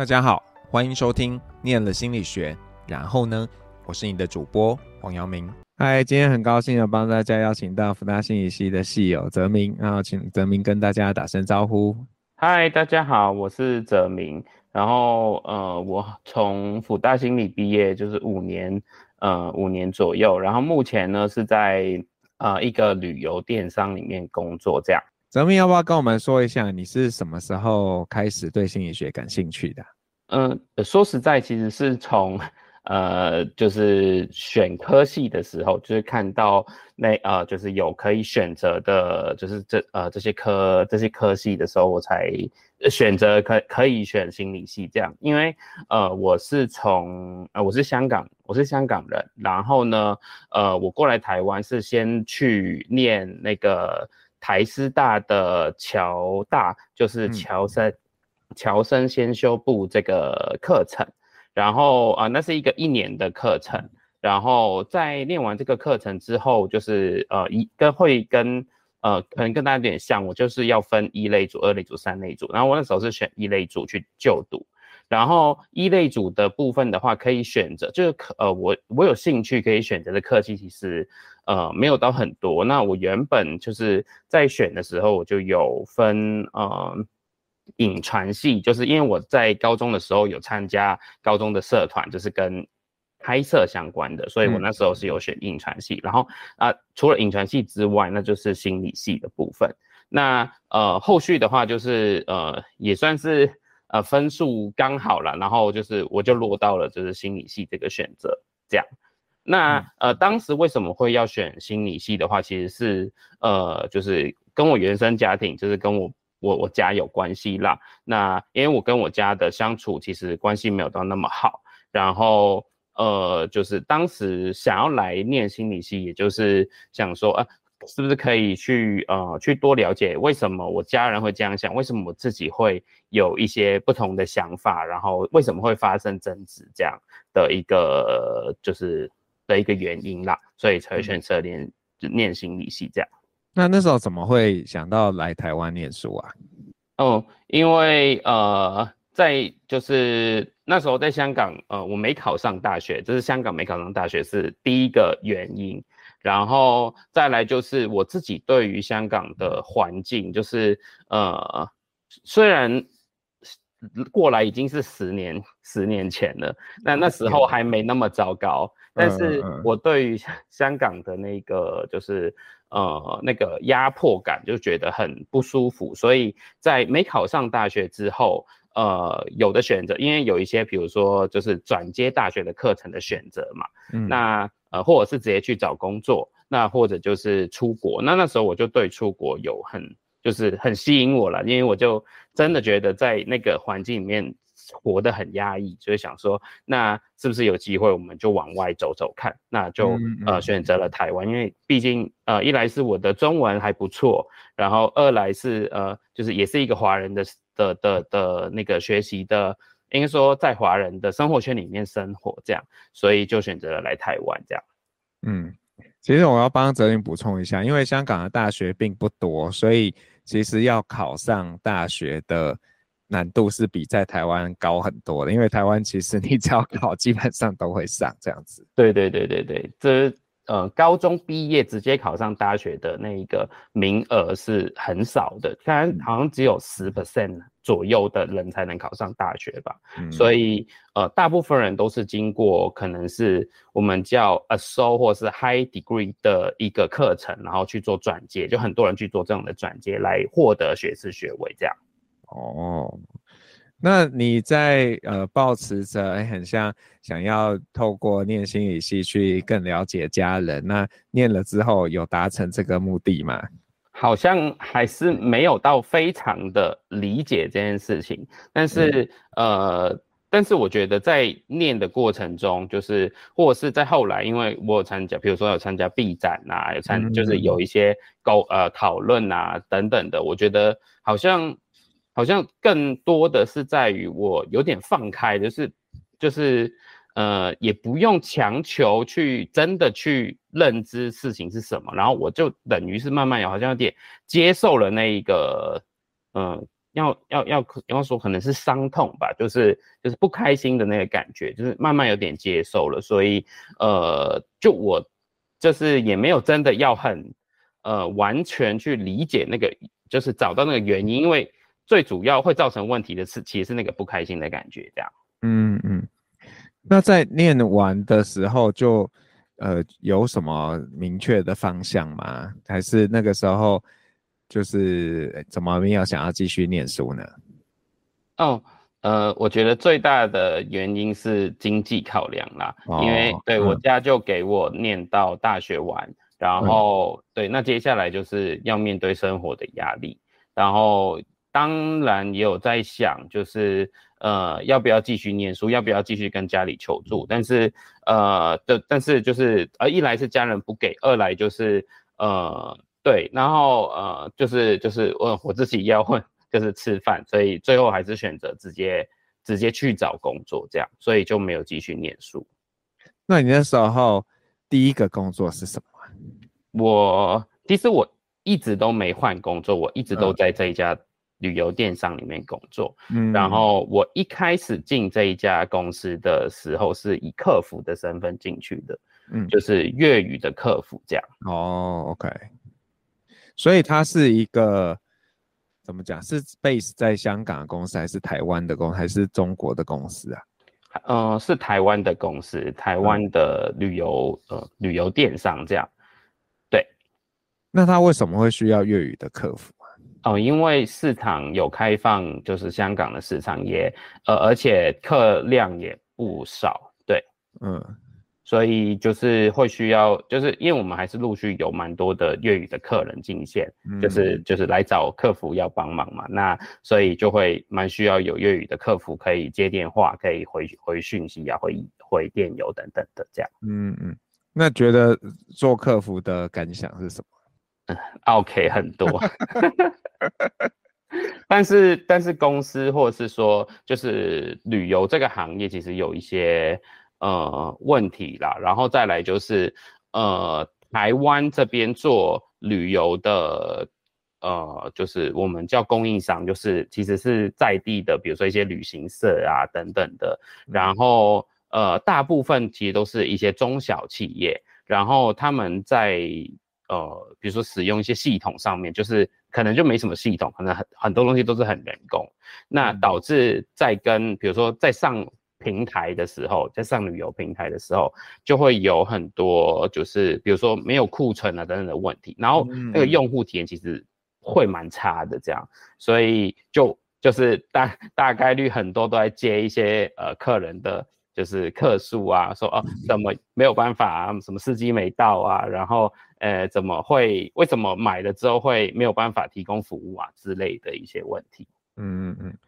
大家好，欢迎收听《念了心理学》，然后呢，我是你的主播黄阳明。嗨，今天很高兴的帮大家邀请到辅大心理系的系友泽明，然后请泽明跟大家打声招呼。嗨，大家好，我是泽明。然后呃，我从辅大心理毕业就是五年，呃，五年左右。然后目前呢是在呃一个旅游电商里面工作，这样。泽明要不要跟我们说一下，你是什么时候开始对心理学感兴趣的？嗯，说实在，其实是从 呃，就是选科系的时候，就是看到那呃，就是有可以选择的，就是这呃这些科这些科系的时候，我才选择可可以选心理系这样。因为呃，我是从呃我是香港，我是香港人，然后呢，呃，我过来台湾是先去念那个。台师大的侨大就是侨生，侨、嗯、生先修部这个课程，然后啊、呃，那是一个一年的课程，然后在练完这个课程之后，就是呃一跟会跟呃可能跟大家有点像，我就是要分一类组、二类组、三类组，然后我那时候是选一类组去就读。然后一类组的部分的话，可以选择，就是呃，我我有兴趣可以选择的科系，其实呃没有到很多。那我原本就是在选的时候，我就有分呃影传系，就是因为我在高中的时候有参加高中的社团，就是跟拍摄相关的，所以我那时候是有选影传系。嗯、然后啊、呃，除了影传系之外，那就是心理系的部分。那呃后续的话，就是呃也算是。呃，分数刚好了，然后就是我就落到了就是心理系这个选择这样。那呃，当时为什么会要选心理系的话，其实是呃，就是跟我原生家庭，就是跟我我我家有关系啦。那因为我跟我家的相处其实关系没有到那么好，然后呃，就是当时想要来念心理系，也就是想说啊。呃是不是可以去呃去多了解为什么我家人会这样想，为什么我自己会有一些不同的想法，然后为什么会发生争执这样的一个就是的一个原因啦，所以才会选择念念心理系这样。那那时候怎么会想到来台湾念书啊？哦，因为呃在就是那时候在香港呃我没考上大学，就是香港没考上大学是第一个原因。然后再来就是我自己对于香港的环境，就是呃，虽然过来已经是十年十年前了，那那时候还没那么糟糕，但是我对于香港的那个就是呃那个压迫感就觉得很不舒服，所以在没考上大学之后，呃，有的选择，因为有一些比如说就是转接大学的课程的选择嘛，嗯、那。呃，或者是直接去找工作，那或者就是出国，那那时候我就对出国有很就是很吸引我了，因为我就真的觉得在那个环境里面活得很压抑，所以想说，那是不是有机会我们就往外走走看？那就呃选择了台湾，因为毕竟呃一来是我的中文还不错，然后二来是呃就是也是一个华人的的的的那个学习的。应该说，在华人的生活圈里面生活这样，所以就选择了来台湾这样。嗯，其实我要帮泽林补充一下，因为香港的大学并不多，所以其实要考上大学的难度是比在台湾高很多的。因为台湾其实你只要考，基本上都会上这样子。对对对对对，这。呃，高中毕业直接考上大学的那一个名额是很少的，当然好像只有十 percent 左右的人才能考上大学吧。嗯、所以呃，大部分人都是经过可能是我们叫 Assault 或是 High Degree 的一个课程，然后去做转接，就很多人去做这样的转接来获得学士学位这样。哦。那你在呃抱持着很像想要透过念心理系去更了解家人，那念了之后有达成这个目的吗？好像还是没有到非常的理解这件事情，但是、嗯、呃，但是我觉得在念的过程中，就是或者是在后来，因为我有参加，比如说有参加 B 展啊，有参就是有一些沟呃讨论啊等等的，我觉得好像。好像更多的是在于我有点放开，就是就是呃，也不用强求去真的去认知事情是什么，然后我就等于是慢慢有好像有点接受了那一个嗯、要要要要说可能是伤痛吧，就是就是不开心的那个感觉，就是慢慢有点接受了，所以呃，就我就是也没有真的要很呃完全去理解那个，就是找到那个原因，因为最主要会造成问题的是其实是那个不开心的感觉，这样。嗯嗯，那在念完的时候就呃有什么明确的方向吗？还是那个时候？就是怎么没有想要继续念书呢？哦，呃，我觉得最大的原因是经济考量啦，哦、因为对、嗯、我家就给我念到大学完，然后、嗯、对，那接下来就是要面对生活的压力，然后当然也有在想，就是呃要不要继续念书，要不要继续跟家里求助，但是呃的，但是就是呃一来是家人不给，二来就是呃。对，然后呃，就是就是我我自己要混，就是吃饭，所以最后还是选择直接直接去找工作，这样，所以就没有继续念书。那你那时候第一个工作是什么？我其实我一直都没换工作，我一直都在这一家旅游电商里面工作。嗯，然后我一开始进这一家公司的时候，是以客服的身份进去的，嗯，就是粤语的客服这样。哦，OK。所以它是一个怎么讲？是 base 在香港的公司，还是台湾的公司，还是中国的公司啊？嗯、呃，是台湾的公司，台湾的旅游、嗯、呃旅游电商这样。对。那他为什么会需要粤语的客服啊？哦、呃，因为市场有开放，就是香港的市场也呃，而且客量也不少。对，嗯。所以就是会需要，就是因为我们还是陆续有蛮多的粤语的客人进线，嗯、就是就是来找客服要帮忙嘛，那所以就会蛮需要有粤语的客服可以接电话，可以回回讯息啊，回回电邮等等的这样。嗯嗯，那觉得做客服的感想是什么？OK 很多，但是但是公司或者是说就是旅游这个行业其实有一些。呃，问题啦，然后再来就是，呃，台湾这边做旅游的，呃，就是我们叫供应商，就是其实是在地的，比如说一些旅行社啊等等的，然后呃，大部分其实都是一些中小企业，然后他们在呃，比如说使用一些系统上面，就是可能就没什么系统，可能很很多东西都是很人工，那导致在跟比如说在上。平台的时候，在上旅游平台的时候，就会有很多就是比如说没有库存啊等等的问题，然后那个用户体验其实会蛮差的，这样，所以就就是大大概率很多都在接一些呃客人的就是客诉啊，说哦怎么没有办法啊，什么司机没到啊，然后呃怎么会为什么买了之后会没有办法提供服务啊之类的一些问题，嗯嗯嗯。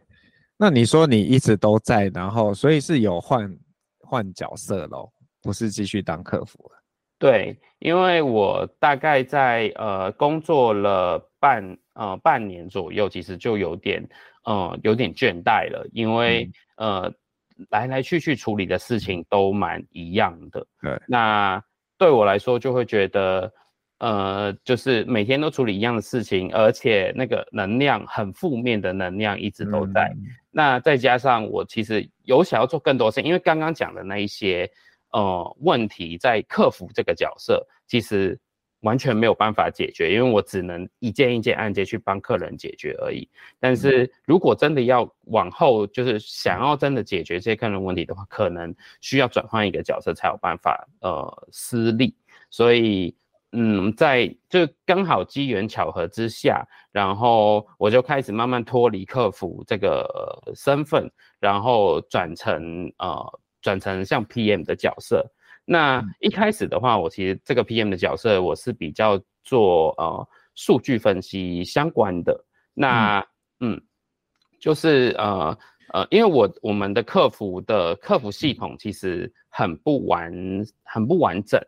那你说你一直都在，然后所以是有换换角色咯，不是继续当客服了？对，因为我大概在呃工作了半呃半年左右，其实就有点呃有点倦怠了，因为、嗯、呃来来去去处理的事情都蛮一样的。对，那对我来说就会觉得。呃，就是每天都处理一样的事情，而且那个能量很负面的能量一直都在。嗯、那再加上我其实有想要做更多事，因为刚刚讲的那一些呃问题，在克服这个角色其实完全没有办法解决，因为我只能一件一件案件去帮客人解决而已。但是如果真的要往后，就是想要真的解决这些客人问题的话，可能需要转换一个角色才有办法呃私利，所以。嗯，在就刚好机缘巧合之下，然后我就开始慢慢脱离客服这个身份，然后转成呃转成像 PM 的角色。那一开始的话，我其实这个 PM 的角色我是比较做呃数据分析相关的。那嗯，嗯，就是呃呃，因为我我们的客服的客服系统其实很不完很不完整。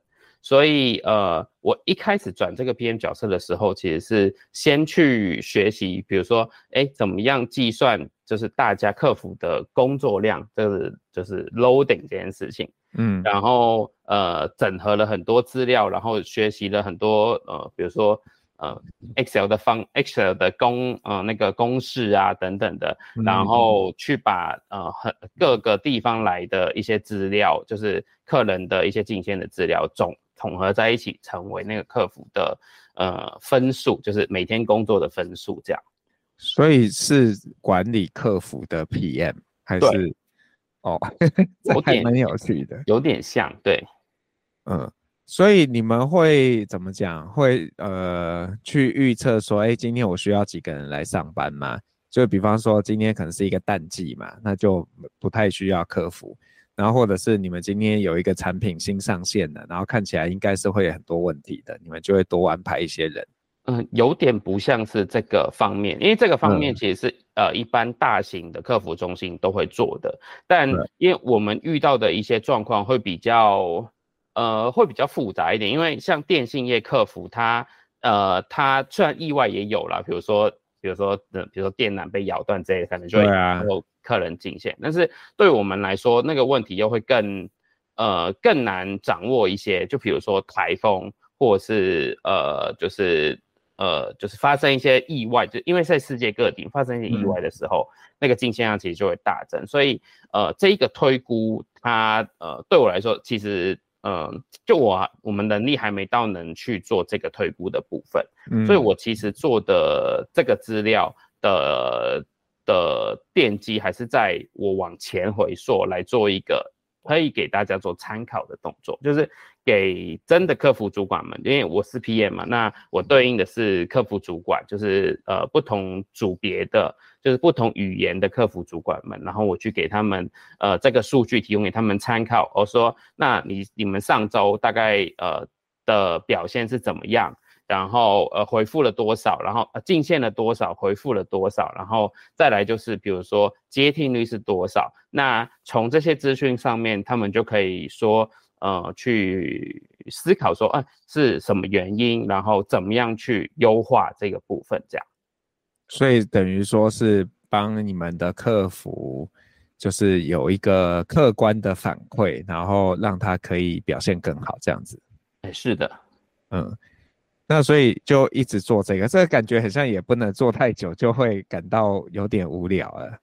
所以，呃，我一开始转这个 PM 角色的时候，其实是先去学习，比如说，哎，怎么样计算，就是大家客服的工作量，这是就是 loading 这件事情，嗯，然后，呃，整合了很多资料，然后学习了很多，呃，比如说，呃 Excel 的方 Excel 的公呃那个公式啊等等的，然后去把呃很各个地方来的一些资料，就是客人的一些进线的资料总统合在一起，成为那个客服的呃分数，就是每天工作的分数这样。所以是管理客服的 PM 还是？哦，有点蛮有趣的，有点像，对，嗯，所以你们会怎么讲？会呃去预测说，哎，今天我需要几个人来上班吗？就比方说今天可能是一个淡季嘛，那就不太需要客服。然后或者是你们今天有一个产品新上线的，然后看起来应该是会有很多问题的，你们就会多安排一些人。嗯，有点不像是这个方面，因为这个方面其实是、嗯、呃一般大型的客服中心都会做的，但因为我们遇到的一些状况会比较呃会比较复杂一点，因为像电信业客服它呃它虽然意外也有啦，比如说比如说呃比如说电缆被咬断之类的，可能就会有客人进线，啊、但是对我们来说那个问题又会更呃更难掌握一些，就比如说台风或者是呃就是。呃，就是发生一些意外，就因为在世界各地发生一些意外的时候，嗯、那个进线量其实就会大增。所以，呃，这一个推估，它呃对我来说，其实嗯，就我我们能力还没到能去做这个推估的部分。嗯、所以我其实做的这个资料的的奠基，还是在我往前回溯来做一个可以给大家做参考的动作，就是。给真的客服主管们，因为我是 PM 嘛，那我对应的是客服主管，就是呃不同组别的，就是不同语言的客服主管们，然后我去给他们呃这个数据提供给他们参考。我说，那你你们上周大概呃的表现是怎么样？然后呃回复了多少？然后呃进线了多少？回复了多少？然后再来就是比如说接听率是多少？那从这些资讯上面，他们就可以说。呃，去思考说，啊，是什么原因，然后怎么样去优化这个部分，这样。所以等于说是帮你们的客服，就是有一个客观的反馈，然后让他可以表现更好，这样子。哎，是的，嗯，那所以就一直做这个，这个感觉好像也不能做太久，就会感到有点无聊了。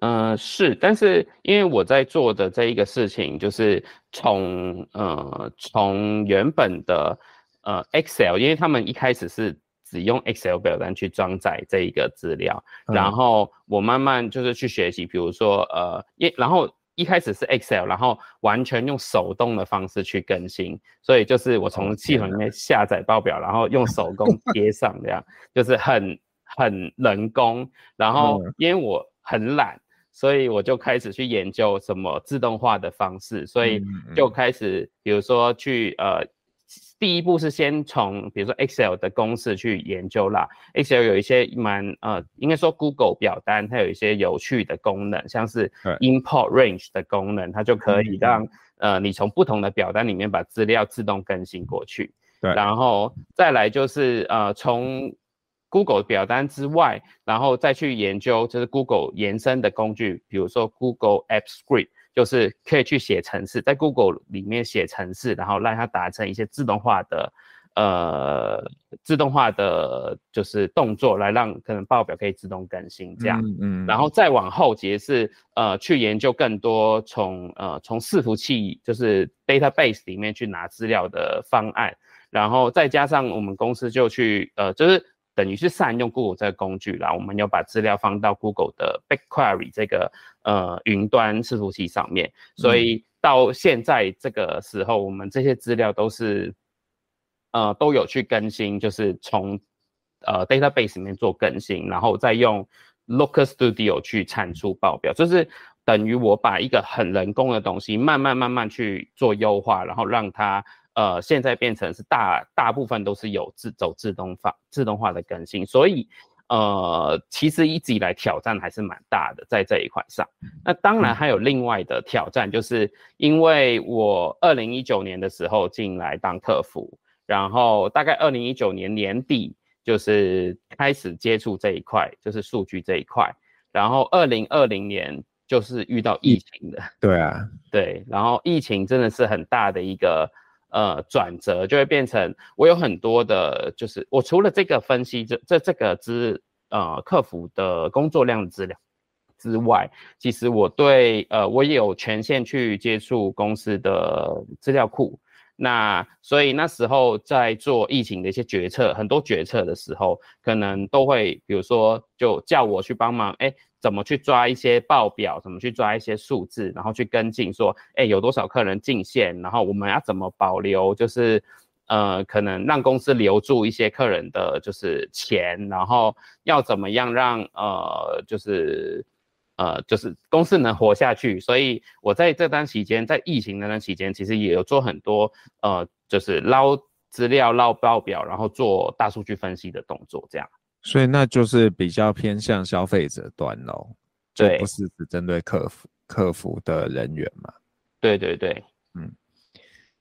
呃，是，但是因为我在做的这一个事情，就是从呃从原本的呃 Excel，因为他们一开始是只用 Excel 表单去装载这一个资料，嗯、然后我慢慢就是去学习，比如说呃，因然后一开始是 Excel，然后完全用手动的方式去更新，所以就是我从系统里面下载报表，然后用手工 贴上这样，就是很很人工，然后因为我很懒。所以我就开始去研究什么自动化的方式，所以就开始，比如说去呃，第一步是先从比如说 Excel 的公式去研究啦。Excel 有一些蛮呃，应该说 Google 表单它有一些有趣的功能，像是 Import Range 的功能，它就可以让呃你从不同的表单里面把资料自动更新过去。对，然后再来就是呃从 Google 表单之外，然后再去研究，就是 Google 延伸的工具，比如说 Google App Script，就是可以去写程式，在 Google 里面写程式，然后让它达成一些自动化的，呃，自动化的就是动作，来让可能报表可以自动更新这样。嗯，嗯。然后再往后，其实是呃去研究更多从呃从伺服器就是 database 里面去拿资料的方案，然后再加上我们公司就去呃就是。等于是善用 Google 这个工具啦，我们要把资料放到 Google 的 BigQuery 这个呃云端伺服器上面，所以到现在这个时候，我们这些资料都是呃都有去更新，就是从呃 database 里面做更新，然后再用 Looker Studio 去产出报表，就是等于我把一个很人工的东西慢慢慢慢去做优化，然后让它。呃，现在变成是大大部分都是有自走自动化自动化的更新，所以呃，其实一直以来挑战还是蛮大的在这一块上。那当然还有另外的挑战，就是因为我二零一九年的时候进来当客服，然后大概二零一九年年底就是开始接触这一块，就是数据这一块，然后二零二零年就是遇到疫情的，对啊，对，然后疫情真的是很大的一个。呃转折，就会变成我有很多的，就是我除了这个分析这这这个资呃客服的工作量资料之外，其实我对呃我也有权限去接触公司的资料库。那所以那时候在做疫情的一些决策，很多决策的时候，可能都会比如说就叫我去帮忙，哎，怎么去抓一些报表，怎么去抓一些数字，然后去跟进说，哎，有多少客人进线，然后我们要怎么保留，就是呃，可能让公司留住一些客人的就是钱，然后要怎么样让呃就是。呃，就是公司能活下去，所以我在这段期间，在疫情那段期间，其实也有做很多呃，就是捞资料、捞报表，然后做大数据分析的动作，这样。所以那就是比较偏向消费者端喽，对，不是只针对客服客服的人员嘛？对对对，嗯。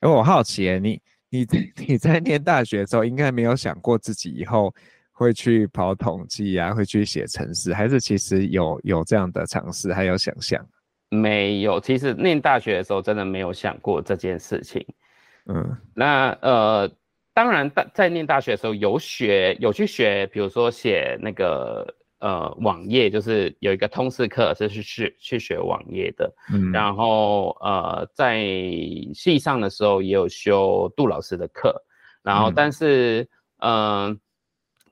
哎，我好奇，你你 你在念大学的时候，应该没有想过自己以后。会去跑统计啊，会去写程式，还是其实有有这样的尝试，还有想象？没有，其实念大学的时候真的没有想过这件事情。嗯，那呃，当然大在念大学的时候有学有去学，比如说写那个呃网页，就是有一个通识课是去去去学网页的。嗯，然后呃在系上的时候也有修杜老师的课，然后但是嗯。呃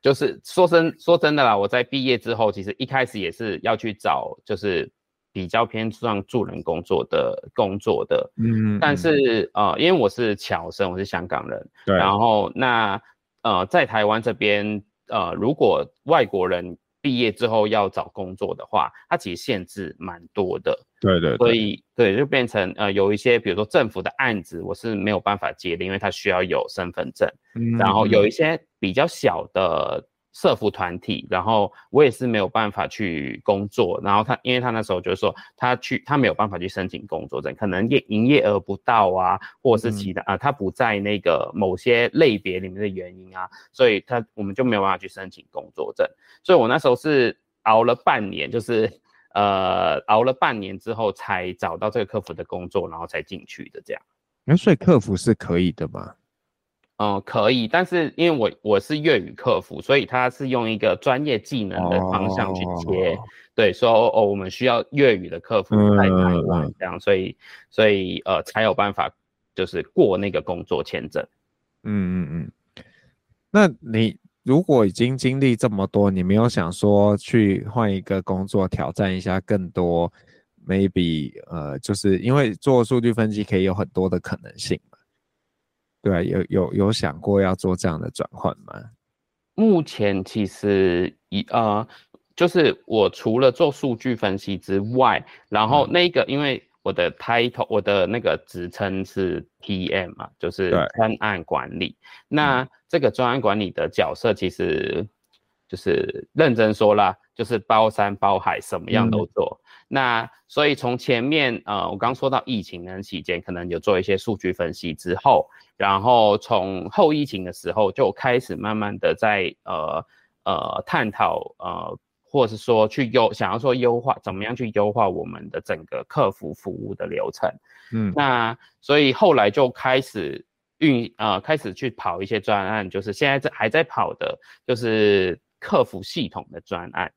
就是说真说真的啦，我在毕业之后，其实一开始也是要去找，就是比较偏向助人工作的工作的，嗯，但是呃，因为我是侨生，我是香港人，对，然后那呃，在台湾这边，呃，如果外国人毕业之后要找工作的话，它其实限制蛮多的，对对，对，所以对，就变成呃，有一些比如说政府的案子，我是没有办法接的，因为它需要有身份证，嗯，然后有一些。比较小的社服团体，然后我也是没有办法去工作，然后他因为他那时候就是说他去他没有办法去申请工作证，可能业营业额不到啊，或者是其他啊、嗯呃，他不在那个某些类别里面的原因啊，所以他我们就没有办法去申请工作证，所以我那时候是熬了半年，就是呃熬了半年之后才找到这个客服的工作，然后才进去的这样。那所以客服是可以的吗？嗯，可以，但是因为我我是粤语客服，所以他是用一个专业技能的方向去接，哦、对，说哦，我们需要粤语的客服来台湾这样，所以所以呃才有办法就是过那个工作签证。嗯嗯嗯，那你如果已经经历这么多，你没有想说去换一个工作挑战一下更多？Maybe 呃，就是因为做数据分析可以有很多的可能性。对啊，有有有想过要做这样的转换吗？目前其实一呃，就是我除了做数据分析之外，然后那个因为我的 title，我的那个职称是 PM 嘛，就是专案管理。那这个专案管理的角色其实就是认真说啦，就是包山包海，什么样都做。嗯那所以从前面呃，我刚说到疫情那期间，可能有做一些数据分析之后，然后从后疫情的时候就开始慢慢的在呃呃探讨呃，或者是说去优想要说优化怎么样去优化我们的整个客服服务的流程，嗯，那所以后来就开始运呃开始去跑一些专案，就是现在在还在跑的，就是客服系统的专案。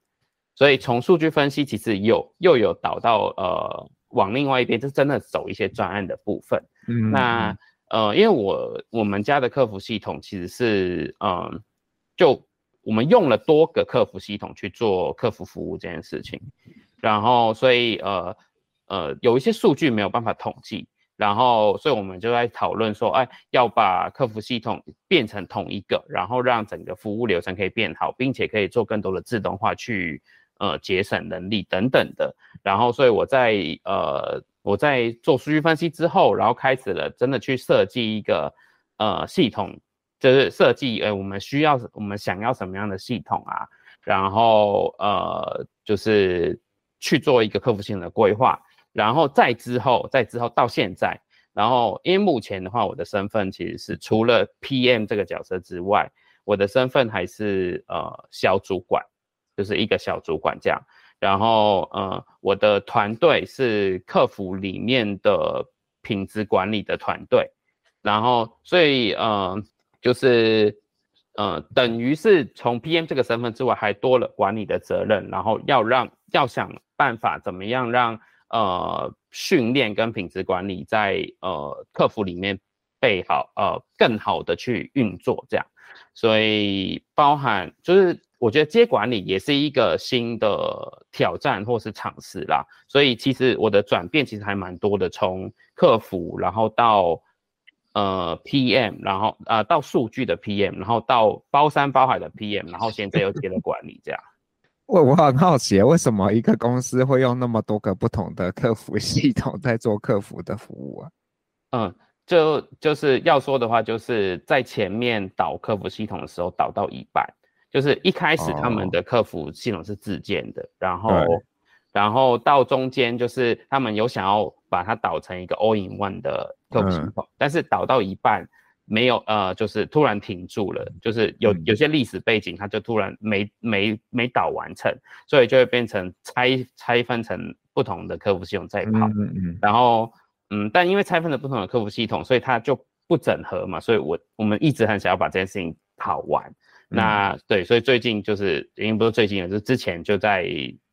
所以从数据分析，其实有又有导到呃往另外一边，就真的走一些专案的部分。嗯，那呃，因为我我们家的客服系统其实是嗯、呃，就我们用了多个客服系统去做客服服务这件事情，然后所以呃呃有一些数据没有办法统计，然后所以我们就在讨论说，哎，要把客服系统变成同一个，然后让整个服务流程可以变好，并且可以做更多的自动化去。呃，节省能力等等的，然后，所以我在呃，我在做数据分析之后，然后开始了真的去设计一个呃系统，就是设计，呃，我们需要，我们想要什么样的系统啊？然后呃，就是去做一个客服性的规划，然后再之后，再之后到现在，然后因为目前的话，我的身份其实是除了 PM 这个角色之外，我的身份还是呃小主管。就是一个小主管这样，然后呃，我的团队是客服里面的品质管理的团队，然后所以呃就是呃等于是从 PM 这个身份之外，还多了管理的责任，然后要让要想办法怎么样让呃训练跟品质管理在呃客服里面备好呃更好的去运作这样，所以包含就是。我觉得接管理也是一个新的挑战或是尝试啦，所以其实我的转变其实还蛮多的，从客服，然后到呃 PM，然后呃到数据的 PM，然后到包山包海的 PM，然后现在又接了管理这样。我我很好奇，为什么一个公司会用那么多个不同的客服系统 在做客服的服务啊？嗯，就就是要说的话，就是在前面导客服系统的时候导到一半。就是一开始他们的客服系统是自建的，哦、然后，然后到中间就是他们有想要把它导成一个 all in one 的客服系统，嗯、但是导到一半没有呃，就是突然停住了，就是有有些历史背景，它就突然没没没导完成，所以就会变成拆拆分成不同的客服系统在跑，嗯嗯，然后嗯，但因为拆分了不同的客服系统，所以它就不整合嘛，所以我我们一直很想要把这件事情跑完。那对，所以最近就是，已经不是最近了，就是之前就在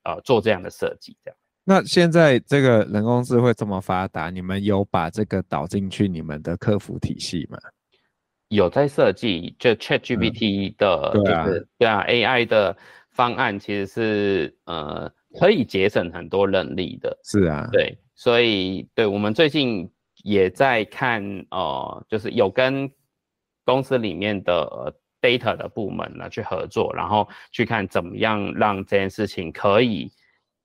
呃做这样的设计，这样。那现在这个人工智慧这么发达，你们有把这个导进去你们的客服体系吗？有在设计，就 ChatGPT 的，嗯、对啊，就是对啊，AI 的方案其实是呃可以节省很多人力的。是啊，对，所以对我们最近也在看，呃，就是有跟公司里面的。Data 的部门呢去合作，然后去看怎么样让这件事情可以，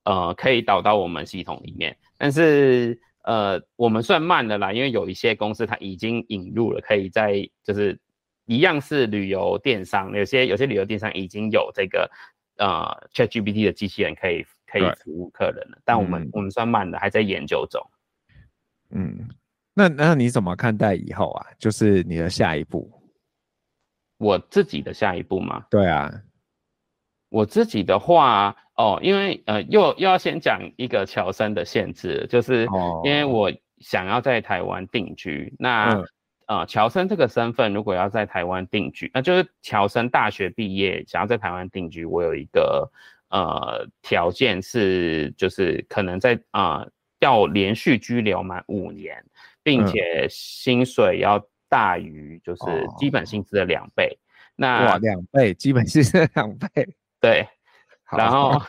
呃，可以导到我们系统里面。但是，呃，我们算慢的啦，因为有一些公司它已经引入了，可以在就是一样是旅游电商，有些有些旅游电商已经有这个呃 ChatGPT 的机器人可以可以服务客人了。但我们、嗯、我们算慢的，还在研究中。嗯，那那你怎么看待以后啊？就是你的下一步？我自己的下一步吗？对啊，我自己的话哦，因为呃，又又要先讲一个侨生的限制，就是因为我想要在台湾定居。哦、那、嗯、呃，侨生这个身份如果要在台湾定居，那、呃、就是侨生大学毕业想要在台湾定居，我有一个呃条件是，就是可能在啊、呃、要连续居留满五年，并且薪水要。大于就是基本薪资的两倍，哦、那哇两倍，基本薪资的两倍，对，然后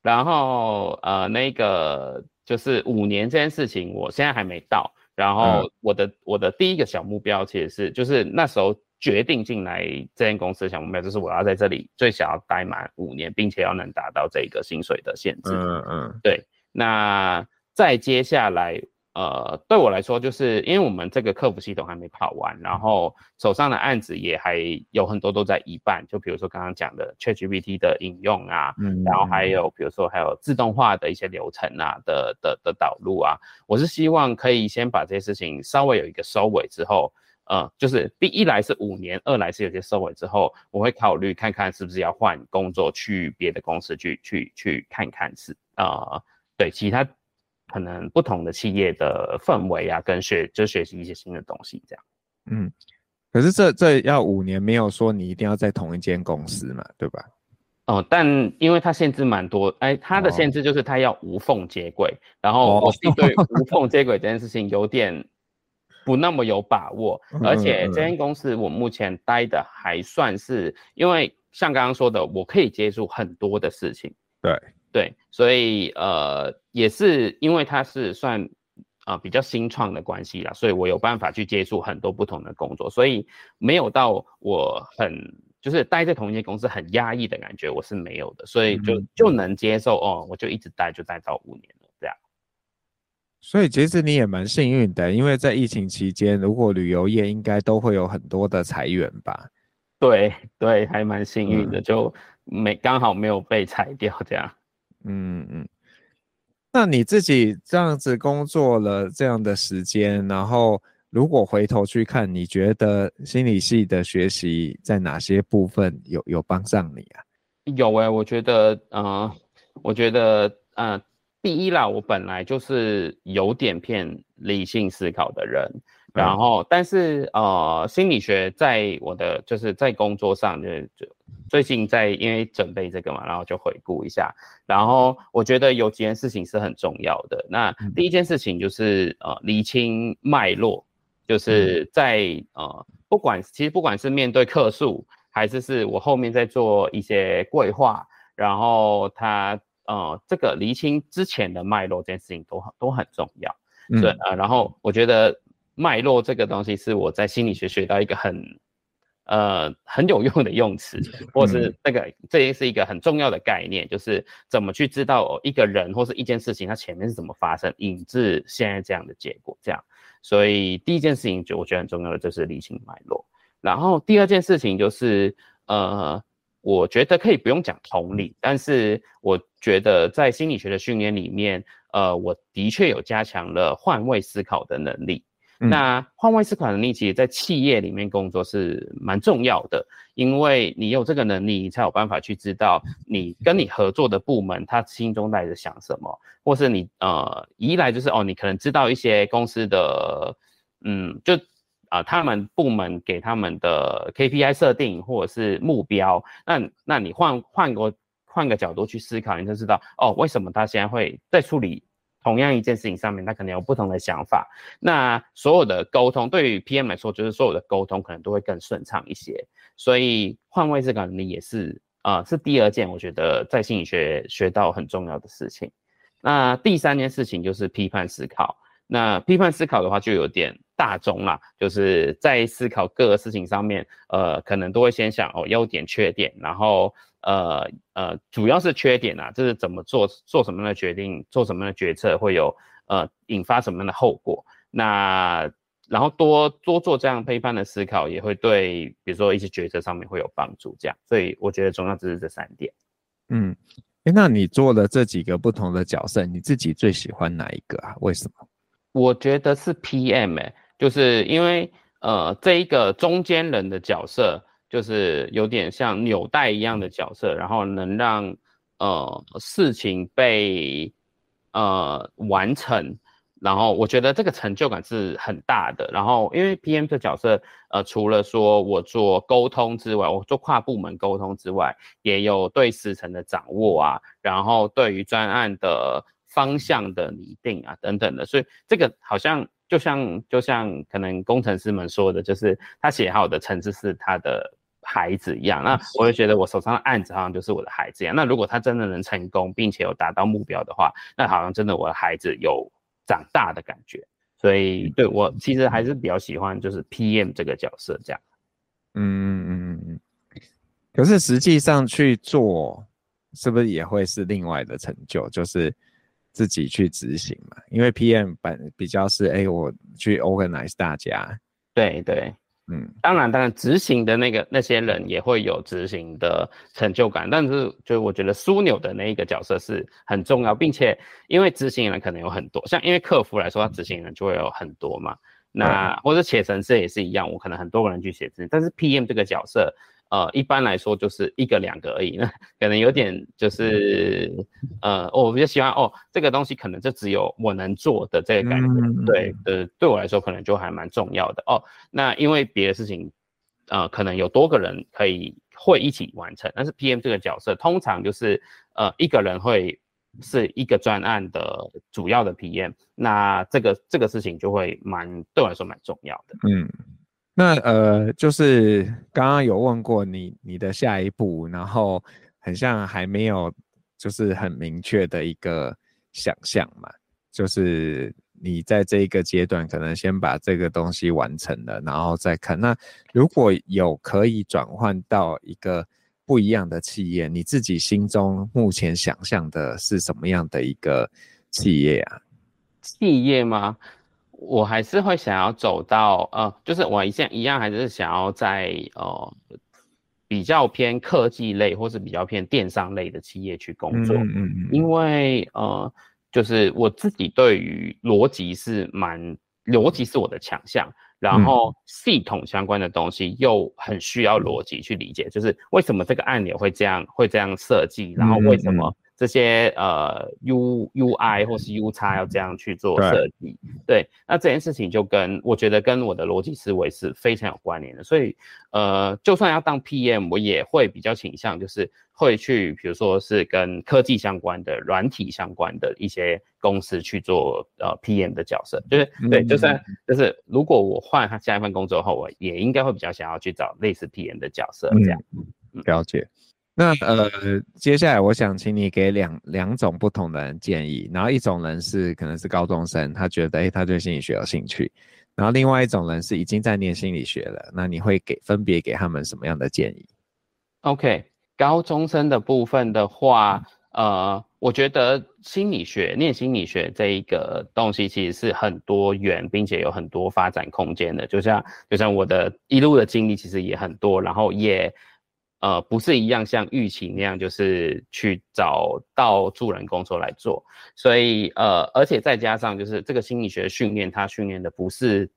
然后呃那个就是五年这件事情，我现在还没到，然后我的、嗯、我的第一个小目标其实是就是那时候决定进来这间公司的小目标就是我要在这里最想要待满五年，并且要能达到这个薪水的限制，嗯嗯，对，那再接下来。呃，对我来说，就是因为我们这个客服系统还没跑完，然后手上的案子也还有很多都在一半。就比如说刚刚讲的 ChatGPT 的应用啊，嗯，然后还有比如说还有自动化的一些流程啊的的的导入啊，我是希望可以先把这些事情稍微有一个收尾之后，呃，就是第一来是五年，二来是有些收尾之后，我会考虑看看是不是要换工作去别的公司去去去看看是啊，呃，对其他。可能不同的企业的氛围啊，跟学就学习一些新的东西，这样。嗯，可是这这要五年，没有说你一定要在同一间公司嘛，对吧？哦，但因为它限制蛮多，哎，它的限制就是它要无缝接轨，哦、然后我对无缝接轨这件事情有点不那么有把握，而且这间公司我目前待的还算是，因为像刚刚说的，我可以接触很多的事情，对。对，所以呃，也是因为它是算啊、呃、比较新创的关系啦，所以我有办法去接触很多不同的工作，所以没有到我很就是待在同一间公司很压抑的感觉，我是没有的，所以就就能接受哦，我就一直待就待到五年了这样。所以其实你也蛮幸运的，因为在疫情期间，如果旅游业应该都会有很多的裁员吧？对对，还蛮幸运的，嗯、就没刚好没有被裁掉这样。嗯嗯，那你自己这样子工作了这样的时间，然后如果回头去看，你觉得心理系的学习在哪些部分有有帮上你啊？有哎、欸，我觉得，嗯、呃，我觉得，呃，第一啦，我本来就是有点偏理性思考的人，然后，但是呃，心理学在我的就是在工作上就就最近在因为准备这个嘛，然后就回顾一下。然后我觉得有几件事情是很重要的。那第一件事情就是呃，厘清脉络，就是在呃，不管其实不管是面对客诉，还是是我后面在做一些规划，然后他呃，这个厘清之前的脉络这件事情都很都很重要。对呃，然后我觉得。脉络这个东西是我在心理学学到一个很，呃，很有用的用词，或是那个这也是一个很重要的概念，就是怎么去知道一个人或是一件事情它前面是怎么发生，引致现在这样的结果。这样，所以第一件事情就我觉得很重要的就是理清脉络。然后第二件事情就是，呃，我觉得可以不用讲同理，但是我觉得在心理学的训练里面，呃，我的确有加强了换位思考的能力。那换位思考能力，其实在企业里面工作是蛮重要的，因为你有这个能力，你才有办法去知道你跟你合作的部门他心中在想什么，或是你呃一来就是哦，你可能知道一些公司的嗯，就啊、他们部门给他们的 KPI 设定或者是目标，那那你换换个换个角度去思考，你就知道哦，为什么他现在会在处理。同样一件事情上面，他可能有不同的想法。那所有的沟通对于 PM 来说，就是所有的沟通可能都会更顺畅一些。所以换位思考能力也是啊、是第二件我觉得在心理学学到很重要的事情。那第三件事情就是批判思考。那批判思考的话，就有点大众啦，就是在思考各个事情上面，呃，可能都会先想哦优点缺点，然后。呃呃，主要是缺点啊，就是怎么做做什么样的决定，做什么样的决策会有呃引发什么样的后果。那然后多多做这样批判的思考，也会对比如说一些决策上面会有帮助。这样，所以我觉得重要就是这三点。嗯，诶，那你做了这几个不同的角色，你自己最喜欢哪一个啊？为什么？我觉得是 PM 欸，就是因为呃这一个中间人的角色。就是有点像纽带一样的角色，然后能让呃事情被呃完成，然后我觉得这个成就感是很大的。然后因为 PM 这角色，呃，除了说我做沟通之外，我做跨部门沟通之外，也有对时程的掌握啊，然后对于专案的方向的拟定啊等等的，所以这个好像就像就像可能工程师们说的，就是他写好的程式是他的。孩子一样，那我就觉得我手上的案子好像就是我的孩子一样。那如果他真的能成功，并且有达到目标的话，那好像真的我的孩子有长大的感觉。所以对我其实还是比较喜欢就是 PM 这个角色这样。嗯嗯嗯。可是实际上去做，是不是也会是另外的成就？就是自己去执行嘛？因为 PM 本比较是哎、欸，我去 organize 大家。对对。嗯，当然，当然，执行的那个那些人也会有执行的成就感，但是就我觉得枢纽的那一个角色是很重要，并且因为执行人可能有很多，像因为客服来说，他执行人就会有很多嘛，那或者写程式也是一样，我可能很多个人去写字，但是 PM 这个角色。呃，一般来说就是一个两个而已，那 可能有点就是，呃，我比较喜欢哦，这个东西可能就只有我能做的这个感觉，嗯、对，呃，对我来说可能就还蛮重要的哦。那因为别的事情，呃，可能有多个人可以会一起完成，但是 PM 这个角色通常就是呃一个人会是一个专案的主要的 PM，那这个这个事情就会蛮对我来说蛮重要的，嗯。那呃，就是刚刚有问过你你的下一步，然后很像还没有就是很明确的一个想象嘛，就是你在这一个阶段可能先把这个东西完成了，然后再看。那如果有可以转换到一个不一样的企业，你自己心中目前想象的是什么样的一个企业啊？企业吗？我还是会想要走到呃，就是我一向一样，还是想要在呃比较偏科技类或是比较偏电商类的企业去工作。嗯嗯嗯。因为呃，就是我自己对于逻辑是蛮逻辑是我的强项，然后系统相关的东西又很需要逻辑去理解，就是为什么这个按钮会这样会这样设计，然后为什么。这些呃 U U I 或是 U X 要这样去做设计。对，那这件事情就跟我觉得跟我的逻辑思维是非常有关联的。所以呃，就算要当 PM，我也会比较倾向就是会去，比如说是跟科技相关的、软体相关的一些公司去做呃 PM 的角色。就是对，就算就是如果我换他下一份工作后，我也应该会比较想要去找类似 PM 的角色这样。嗯，了解。那呃，接下来我想请你给两两种不同的人建议，然后一种人是可能是高中生，他觉得诶、他对心理学有兴趣，然后另外一种人是已经在念心理学了，那你会给分别给他们什么样的建议？OK，高中生的部分的话，呃，我觉得心理学念心理学这一个东西其实是很多元，并且有很多发展空间的，就像就像我的一路的经历其实也很多，然后也。呃，不是一样像预期那样，就是去找到助人工作来做，所以呃，而且再加上就是这个心理学训练，它训练的不是，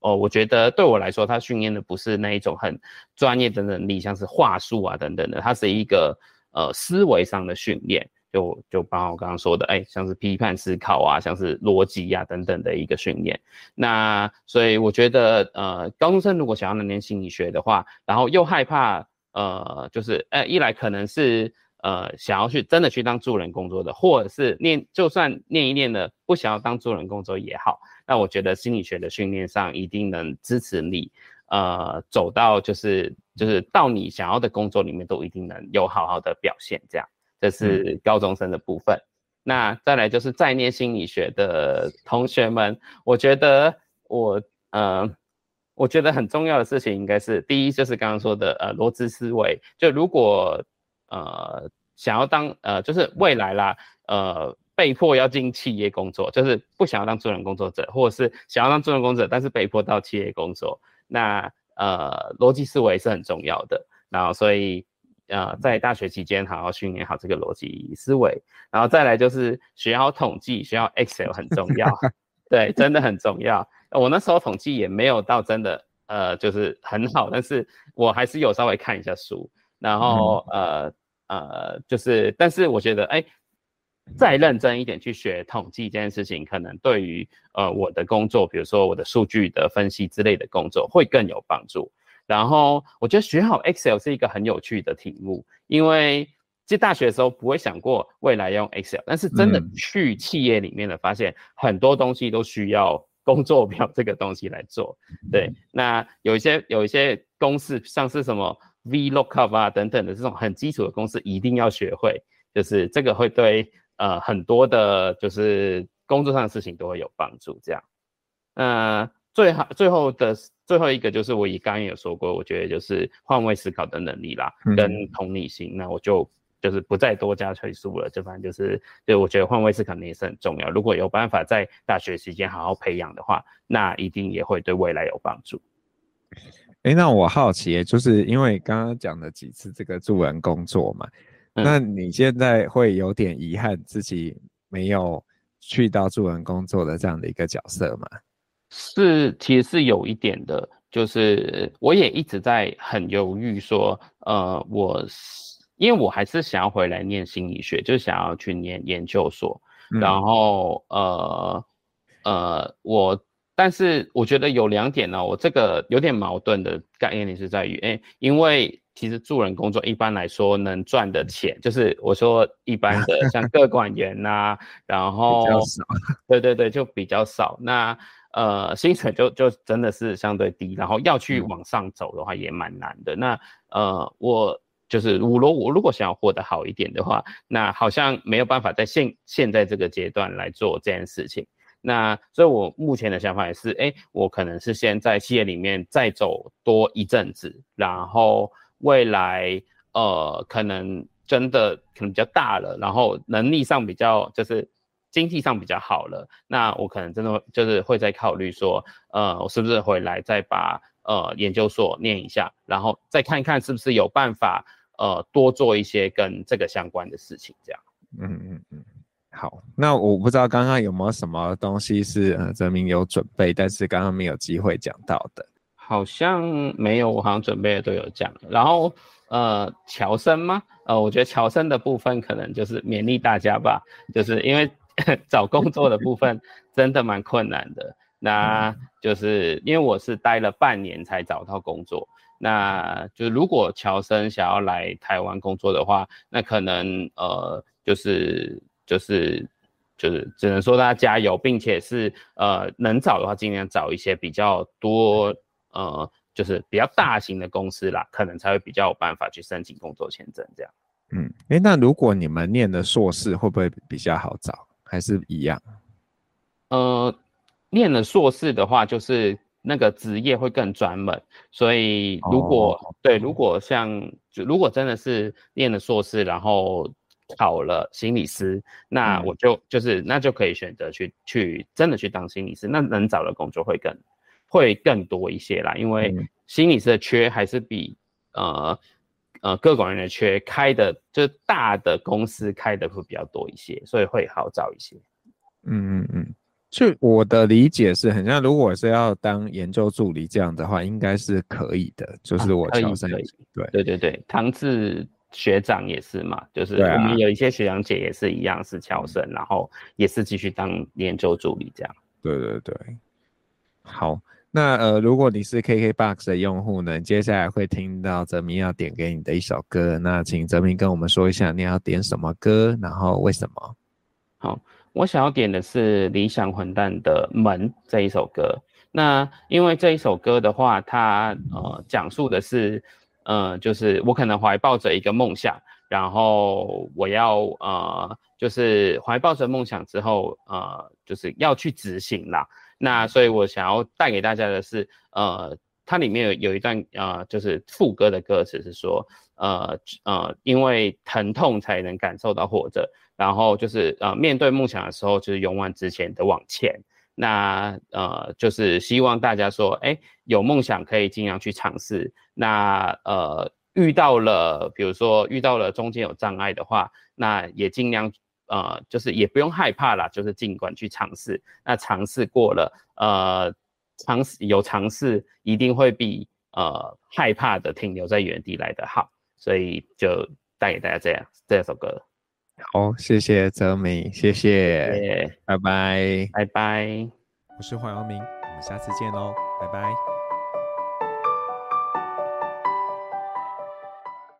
哦、我觉得对我来说，它训练的不是那一种很专业的能力，像是话术啊等等的，它是一个呃思维上的训练，就就包括我刚刚说的，哎，像是批判思考啊，像是逻辑啊等等的一个训练。那所以我觉得，呃，高中生如果想要能念心理学的话，然后又害怕。呃，就是呃，一来可能是呃想要去真的去当助人工作的，或者是念就算念一念的不想要当助人工作也好，那我觉得心理学的训练上一定能支持你，呃，走到就是就是到你想要的工作里面都一定能有好好的表现，这样，这是高中生的部分。嗯、那再来就是在念心理学的同学们，我觉得我呃。我觉得很重要的事情应该是第一，就是刚刚说的呃逻辑思维。就如果呃想要当呃就是未来啦，呃被迫要进企业工作，就是不想要当助人工作者，或者是想要当助人工作者，但是被迫到企业工作，那呃逻辑思维是很重要的。然后所以呃在大学期间好好训练好这个逻辑思维，然后再来就是学好统计，学好 Excel 很重要，对，真的很重要。我那时候统计也没有到真的，呃，就是很好，但是我还是有稍微看一下书，然后呃呃，就是，但是我觉得，哎，再认真一点去学统计这件事情，可能对于呃我的工作，比如说我的数据的分析之类的工作会更有帮助。然后我觉得学好 Excel 是一个很有趣的题目，因为其实大学的时候不会想过未来要用 Excel，但是真的去企业里面的发现很多东西都需要。工作表这个东西来做，对，那有一些有一些公式，像是什么 VLOOKUP 啊等等的这种很基础的公式，一定要学会，就是这个会对呃很多的，就是工作上的事情都会有帮助。这样，那最好最后的最后一个就是我以刚刚有说过，我觉得就是换位思考的能力啦，跟同理心，那我就。就是不再多加催促了，这反正就是，对，我觉得换位思考也是很重要。如果有办法在大学期间好好培养的话，那一定也会对未来有帮助。哎、欸，那我好奇，就是因为刚刚讲了几次这个助人工作嘛，嗯、那你现在会有点遗憾自己没有去到助人工作的这样的一个角色吗？是，其实是有一点的，就是我也一直在很犹豫说，呃，我。因为我还是想要回来念心理学，就想要去念研究所，嗯、然后呃呃，我但是我觉得有两点呢，我这个有点矛盾的概念是在于，哎，因为其实助人工作一般来说能赚的钱，就是我说一般的 像个管员呐、啊，然后对对对，就比较少，那呃薪水就就真的是相对低，然后要去往上走的话也蛮难的，嗯、那呃我。就是我如我如果想要活得好一点的话，那好像没有办法在现现在这个阶段来做这件事情。那所以我目前的想法也是，哎，我可能是先在企业里面再走多一阵子，然后未来呃可能真的可能比较大了，然后能力上比较就是经济上比较好了，那我可能真的就是会再考虑说，呃，我是不是回来再把呃研究所念一下，然后再看看是不是有办法。呃，多做一些跟这个相关的事情，这样。嗯嗯嗯，好。那我不知道刚刚有没有什么东西是呃泽明有准备，但是刚刚没有机会讲到的。好像没有，我好像准备的都有讲。然后呃，乔生吗？呃，我觉得乔生的部分可能就是勉励大家吧，就是因为 找工作的部分真的蛮困难的。那就是因为我是待了半年才找到工作，那就是如果乔生想要来台湾工作的话，那可能呃就是就是就是只能说大家加油，并且是呃能找的话尽量找一些比较多呃就是比较大型的公司啦，可能才会比较有办法去申请工作签证这样。嗯，诶，那如果你们念的硕士会不会比较好找，还是一样？呃。念了硕士的话，就是那个职业会更专门，所以如果、哦、对，如果像就如果真的是念了硕士，然后考了心理师，那我就、嗯、就是那就可以选择去去真的去当心理师，那能找的工作会更会更多一些啦，因为心理师的缺还是比呃呃各管员的缺开的，就是大的公司开的会比较多一些，所以会好找一些。嗯嗯嗯。就我的理解是很像，如果是要当研究助理这样的话，应该是可以的。就是我乔生、啊、对对对对，唐志学长也是嘛，就是我们有一些学长姐也是一样是乔生，然后也是继续当研究助理这样。对对对，好，那呃，如果你是 KKBOX 的用户呢，接下来会听到泽明要点给你的一首歌，那请泽明跟我们说一下你要点什么歌，然后为什么？好。我想要点的是理想混蛋的《门》这一首歌。那因为这一首歌的话，它呃讲述的是，呃，就是我可能怀抱着一个梦想，然后我要呃，就是怀抱着梦想之后，呃，就是要去执行啦。那所以我想要带给大家的是，呃，它里面有有一段呃，就是副歌的歌词是说，呃呃，因为疼痛才能感受到活着。然后就是呃，面对梦想的时候，就是勇往直前的往前。那呃，就是希望大家说，哎，有梦想可以尽量去尝试。那呃，遇到了，比如说遇到了中间有障碍的话，那也尽量呃，就是也不用害怕啦，就是尽管去尝试。那尝试过了，呃，尝试有尝试，一定会比呃害怕的停留在原地来得好。所以就带给大家这样这首歌。好，谢谢泽明，谢谢，谢谢，拜拜，拜拜。我是黄耀明，我们下次见喽，拜拜。